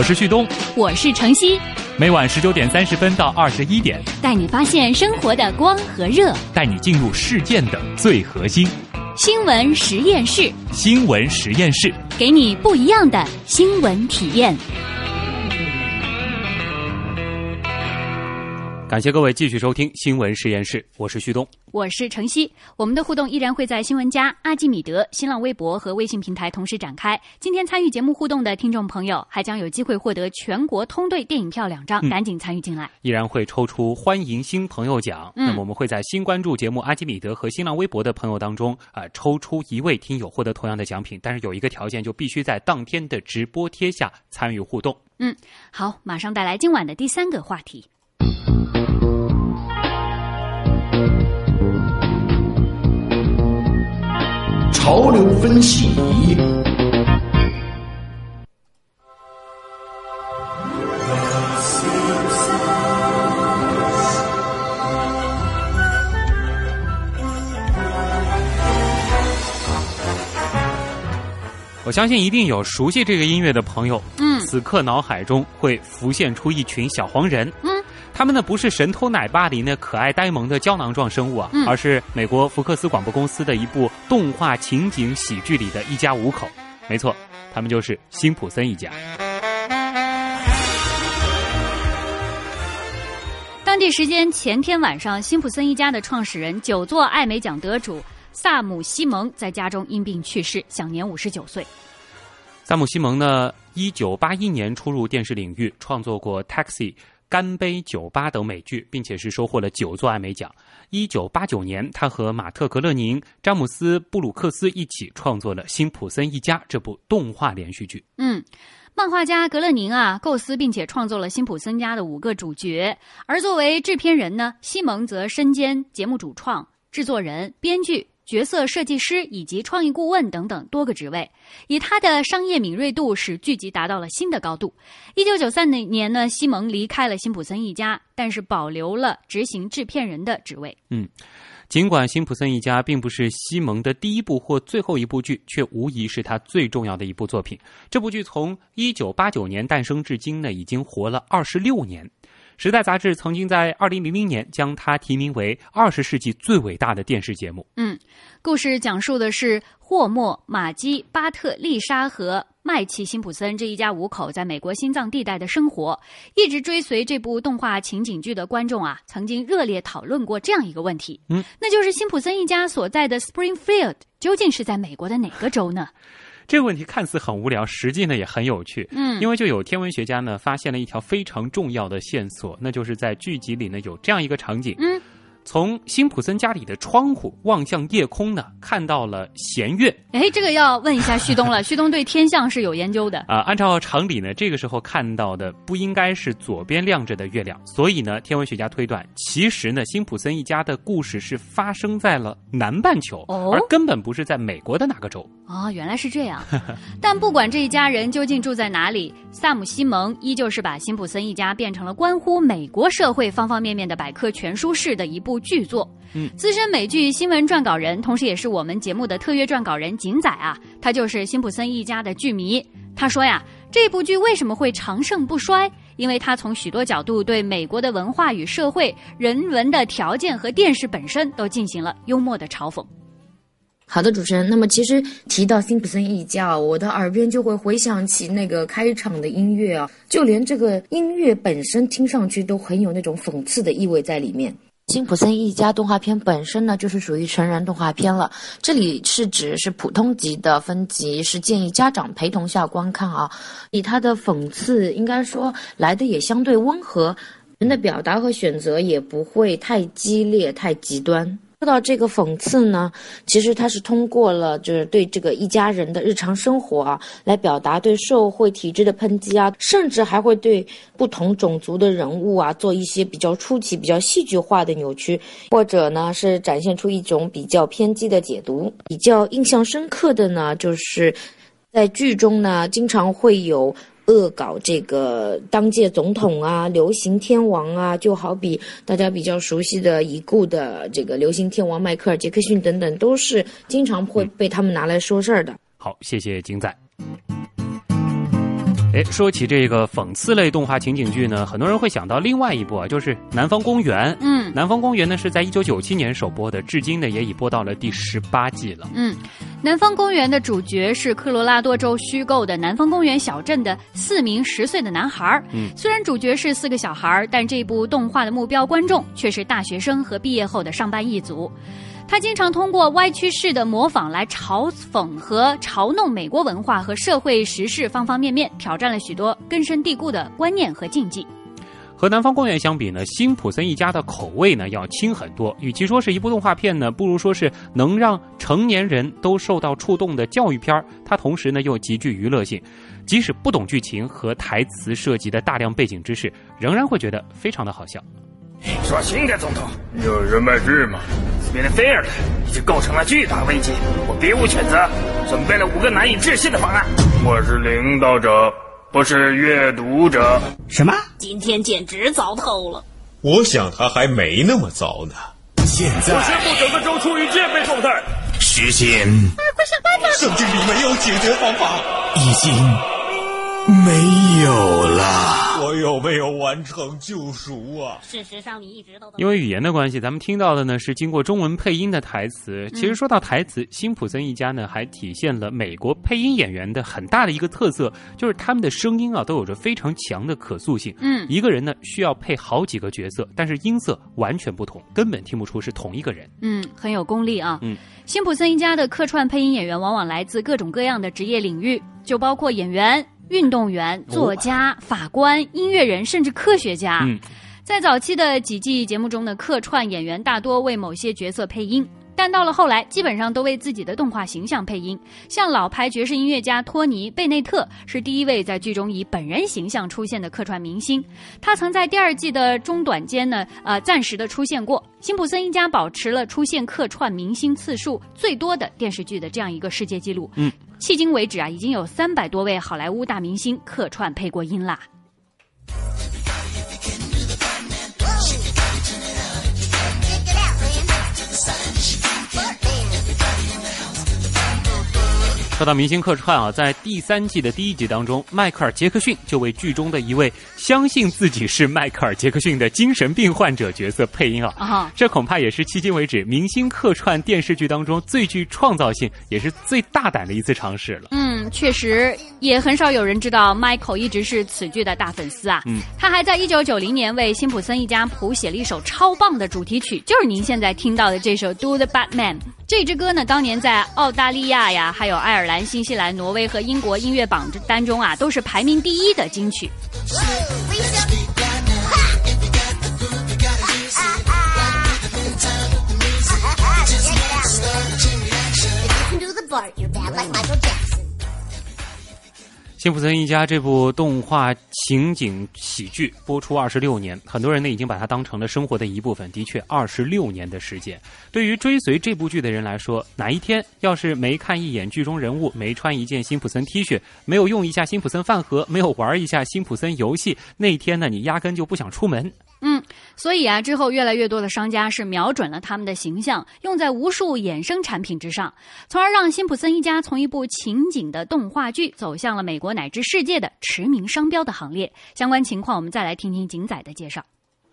我是旭东，我是程曦，每晚十九点三十分到二十一点，带你发现生活的光和热，带你进入事件的最核心。新闻实验室，新闻实验室，给你不一样的新闻体验。感谢各位继续收听新闻实验室，我是旭东，我是程曦。我们的互动依然会在新闻家、阿基米德、新浪微博和微信平台同时展开。今天参与节目互动的听众朋友，还将有机会获得全国通兑电影票两张，赶紧参与进来。依然会抽出欢迎新朋友奖，那么我们会在新关注节目阿基米德和新浪微博的朋友当中啊，抽出一位听友获得同样的奖品，但是有一个条件，就必须在当天的直播贴下参与互动。嗯，好，马上带来今晚的第三个话题。潮流分析。我相信一定有熟悉这个音乐的朋友，嗯，此刻脑海中会浮现出一群小黄人，嗯。他们呢不是神偷奶爸里那可爱呆萌的胶囊状生物啊，而是美国福克斯广播公司的一部动画情景喜剧里的一家五口。没错，他们就是辛普森一家。当地时间前天晚上，辛普森一家的创始人、九座艾美奖得主萨姆·西蒙在家中因病去世，享年五十九岁。萨姆·西蒙呢，一九八一年出入电视领域，创作过《Taxi》。干杯酒吧等美剧，并且是收获了九座艾美奖。一九八九年，他和马特·格勒宁、詹姆斯·布鲁克斯一起创作了《辛普森一家》这部动画连续剧。嗯，漫画家格勒宁啊，构思并且创作了辛普森家的五个主角，而作为制片人呢，西蒙则身兼节目主创、制作人、编剧。角色设计师以及创意顾问等等多个职位，以他的商业敏锐度使剧集达到了新的高度。一九九三年呢，西蒙离开了辛普森一家，但是保留了执行制片人的职位。嗯，尽管辛普森一家并不是西蒙的第一部或最后一部剧，却无疑是他最重要的一部作品。这部剧从一九八九年诞生至今呢，已经活了二十六年。《时代》杂志曾经在二零零零年将它提名为二十世纪最伟大的电视节目。嗯，故事讲述的是霍默、马基、巴特、丽莎和麦奇辛普森这一家五口在美国心脏地带的生活。一直追随这部动画情景剧的观众啊，曾经热烈讨论过这样一个问题：嗯，那就是辛普森一家所在的 Springfield 究竟是在美国的哪个州呢？这个问题看似很无聊，实际呢也很有趣。嗯，因为就有天文学家呢发现了一条非常重要的线索，那就是在剧集里呢有这样一个场景。嗯。从辛普森家里的窗户望向夜空呢，看到了弦月。哎，这个要问一下旭东了。旭东对天象是有研究的啊。按照常理呢，这个时候看到的不应该是左边亮着的月亮，所以呢，天文学家推断，其实呢，辛普森一家的故事是发生在了南半球，而根本不是在美国的哪个州。哦，原来是这样。但不管这一家人究竟住在哪里，萨姆·西蒙依旧是把辛普森一家变成了关乎美国社会方方面面的百科全书式的一部。巨作，嗯，资深美剧新闻撰稿人，同时也是我们节目的特约撰稿人景仔啊，他就是辛普森一家的剧迷。他说呀，这部剧为什么会长盛不衰？因为他从许多角度对美国的文化与社会、人文的条件和电视本身都进行了幽默的嘲讽。好的，主持人。那么其实提到辛普森一家，我的耳边就会回想起那个开场的音乐啊，就连这个音乐本身听上去都很有那种讽刺的意味在里面。辛普森一家动画片本身呢，就是属于成人动画片了。这里是指是普通级的分级，是建议家长陪同下观看啊。以他的讽刺，应该说来的也相对温和，人的表达和选择也不会太激烈、太极端。说到这个讽刺呢，其实它是通过了就是对这个一家人的日常生活啊，来表达对社会体制的抨击啊，甚至还会对不同种族的人物啊做一些比较出奇、比较戏剧化的扭曲，或者呢是展现出一种比较偏激的解读。比较印象深刻的呢，就是在剧中呢，经常会有。恶搞这个当届总统啊，流行天王啊，就好比大家比较熟悉的已故的这个流行天王迈克尔·杰克逊等等，都是经常会被他们拿来说事儿的。好，谢谢金仔。哎，说起这个讽刺类动画情景剧呢，很多人会想到另外一部啊，就是《南方公园》。嗯，《南方公园》呢是在一九九七年首播的，至今呢也已播到了第十八季了。嗯，《南方公园》的主角是科罗拉多州虚构的南方公园小镇的四名十岁的男孩。嗯，虽然主角是四个小孩，但这部动画的目标观众却是大学生和毕业后的上班一族。他经常通过歪曲式的模仿来嘲讽和嘲弄美国文化和社会时事方方面面，挑战了许多根深蒂固的观念和禁忌。和《南方公园》相比呢，辛普森一家的口味呢要轻很多。与其说是一部动画片呢，不如说是能让成年人都受到触动的教育片儿。它同时呢又极具娱乐性，即使不懂剧情和台词涉及的大量背景知识，仍然会觉得非常的好笑。说新的总统有人脉剧吗？这边的菲尔已经构成了巨大危机，我别无选择，准备了五个难以置信的方案。我是领导者，不是阅读者。什么？今天简直糟透了！我想他还没那么糟呢。现在，我宣布整个州处于戒备状态。时间啊，快想办法！圣经里没有解决方法，已经没有了。我有没有完成救赎啊？事实上，你一直都因为语言的关系，咱们听到的呢是经过中文配音的台词。其实说到台词，辛普森一家呢还体现了美国配音演员的很大的一个特色，就是他们的声音啊都有着非常强的可塑性。嗯，一个人呢需要配好几个角色，但是音色完全不同，根本听不出是同一个人。嗯，很有功力啊。嗯，辛普森一家的客串配音演员往往来自各种各样的职业领域，就包括演员、运动员、作家、法官、音乐人，甚至科学家。嗯，在早期的几季节目中呢，客串演员大多为某些角色配音。但到了后来，基本上都为自己的动画形象配音。像老牌爵士音乐家托尼·贝内特是第一位在剧中以本人形象出现的客串明星。他曾在第二季的中短间呢，呃，暂时的出现过。辛普森一家保持了出现客串明星次数最多的电视剧的这样一个世界纪录。嗯，迄今为止啊，已经有三百多位好莱坞大明星客串配过音啦。说到明星客串啊，在第三季的第一集当中，迈克尔·杰克逊就为剧中的一位相信自己是迈克尔·杰克逊的精神病患者角色配音啊。啊，这恐怕也是迄今为止明星客串电视剧当中最具创造性，也是最大胆的一次尝试了。嗯，确实也很少有人知道，Michael 一直是此剧的大粉丝啊。嗯，他还在一九九零年为辛普森一家谱写了一首超棒的主题曲，就是您现在听到的这首《Do the Batman》。这支歌呢，当年在澳大利亚呀，还有爱尔兰、新西兰、挪威和英国音乐榜单中啊，都是排名第一的金曲。Lisa. 辛普森一家这部动画情景喜剧播出二十六年，很多人呢已经把它当成了生活的一部分。的确，二十六年的时间，对于追随这部剧的人来说，哪一天要是没看一眼剧中人物，没穿一件辛普森 T 恤，没有用一下辛普森饭盒，没有玩一下辛普森游戏，那一天呢，你压根就不想出门。嗯，所以啊，之后越来越多的商家是瞄准了他们的形象，用在无数衍生产品之上，从而让辛普森一家从一部情景的动画剧走向了美国乃至世界的驰名商标的行列。相关情况，我们再来听听景仔的介绍。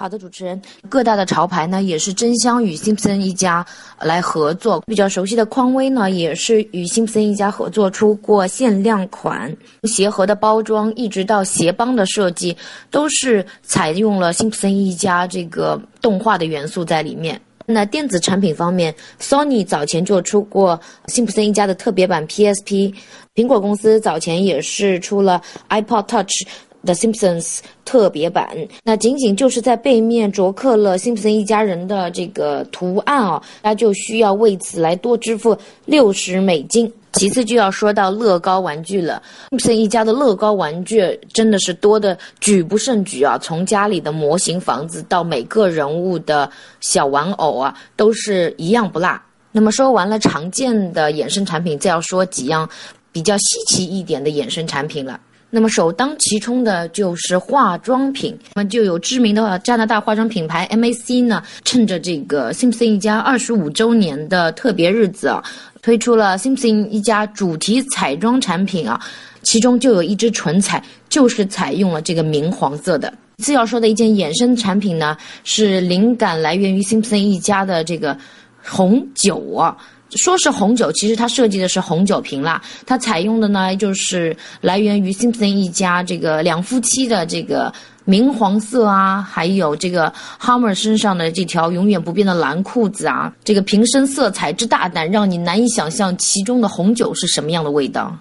好的，主持人，各大的潮牌呢也是争相与辛普森一家来合作。比较熟悉的匡威呢，也是与辛普森一家合作出过限量款，鞋盒的包装一直到鞋帮的设计，都是采用了辛普森一家这个动画的元素在里面。那电子产品方面，Sony 早前就出过辛普森一家的特别版 PSP，苹果公司早前也是出了 iPod Touch。The Simpsons 特别版，那仅仅就是在背面镌刻了辛普森一家人的这个图案哦，那就需要为此来多支付六十美金。其次就要说到乐高玩具了，辛普森一家的乐高玩具真的是多的举不胜举啊！从家里的模型房子到每个人物的小玩偶啊，都是一样不落。那么说完了常见的衍生产品，再要说几样比较稀奇一点的衍生产品了。那么首当其冲的就是化妆品，那么就有知名的加拿大化妆品牌 MAC 呢，趁着这个 Simpson 一家二十五周年的特别日子啊，推出了 Simpson 一家主题彩妆产品啊，其中就有一支唇彩就是采用了这个明黄色的。次要说的一件衍生产品呢，是灵感来源于辛普森一家的这个红酒啊。说是红酒，其实它设计的是红酒瓶啦。它采用的呢，就是来源于辛普森一家这个两夫妻的这个明黄色啊，还有这个 Hammer 身上的这条永远不变的蓝裤子啊。这个瓶身色彩之大胆，让你难以想象其中的红酒是什么样的味道。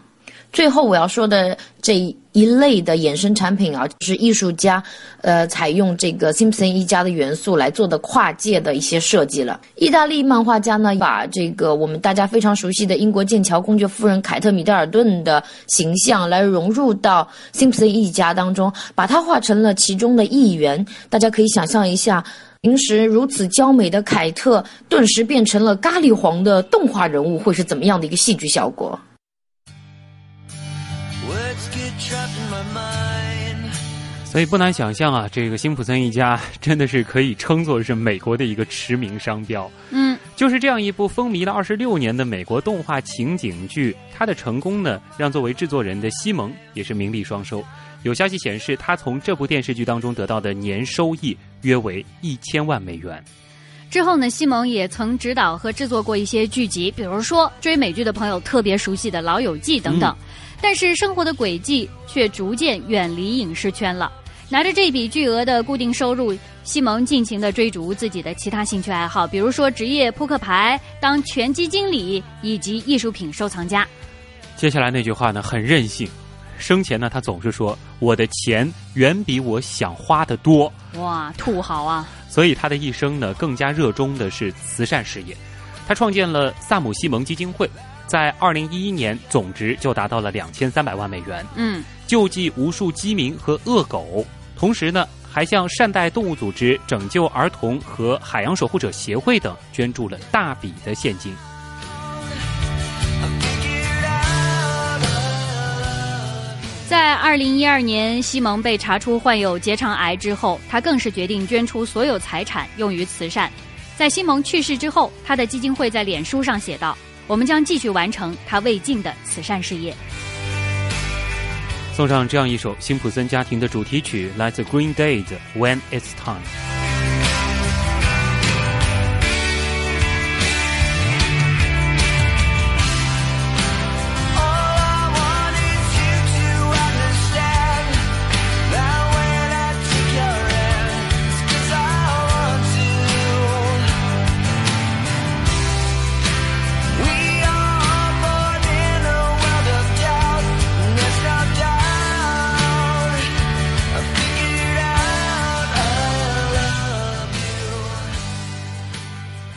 最后我要说的这一类的衍生产品啊，就是艺术家，呃，采用这个辛普森一家的元素来做的跨界的一些设计了。意大利漫画家呢，把这个我们大家非常熟悉的英国剑桥公爵夫人凯特米德尔顿的形象来融入到辛普森一家当中，把它画成了其中的一员。大家可以想象一下，平时如此娇美的凯特，顿时变成了咖喱黄的动画人物，会是怎么样的一个戏剧效果？所以不难想象啊，这个辛普森一家真的是可以称作是美国的一个驰名商标。嗯，就是这样一部风靡了二十六年的美国动画情景剧，它的成功呢，让作为制作人的西蒙也是名利双收。有消息显示，他从这部电视剧当中得到的年收益约为一千万美元。之后呢，西蒙也曾指导和制作过一些剧集，比如说追美剧的朋友特别熟悉的《老友记》等等。但是生活的轨迹却逐渐远离影视圈了。拿着这笔巨额的固定收入，西蒙尽情地追逐自己的其他兴趣爱好，比如说职业扑克牌、当拳击经理以及艺术品收藏家。接下来那句话呢，很任性。生前呢，他总是说：“我的钱远比我想花的多。”哇，土豪啊！所以他的一生呢，更加热衷的是慈善事业。他创建了萨姆西蒙基金会。在二零一一年，总值就达到了两千三百万美元。嗯，救济无数饥民和恶狗，同时呢，还向善待动物组织、拯救儿童和海洋守护者协会等捐助了大笔的现金。在二零一二年，西蒙被查出患有结肠癌之后，他更是决定捐出所有财产用于慈善。在西蒙去世之后，他的基金会在脸书上写道。我们将继续完成他未尽的慈善事业。送上这样一首辛普森家庭的主题曲，来自 Green Day 的《When It's Time》。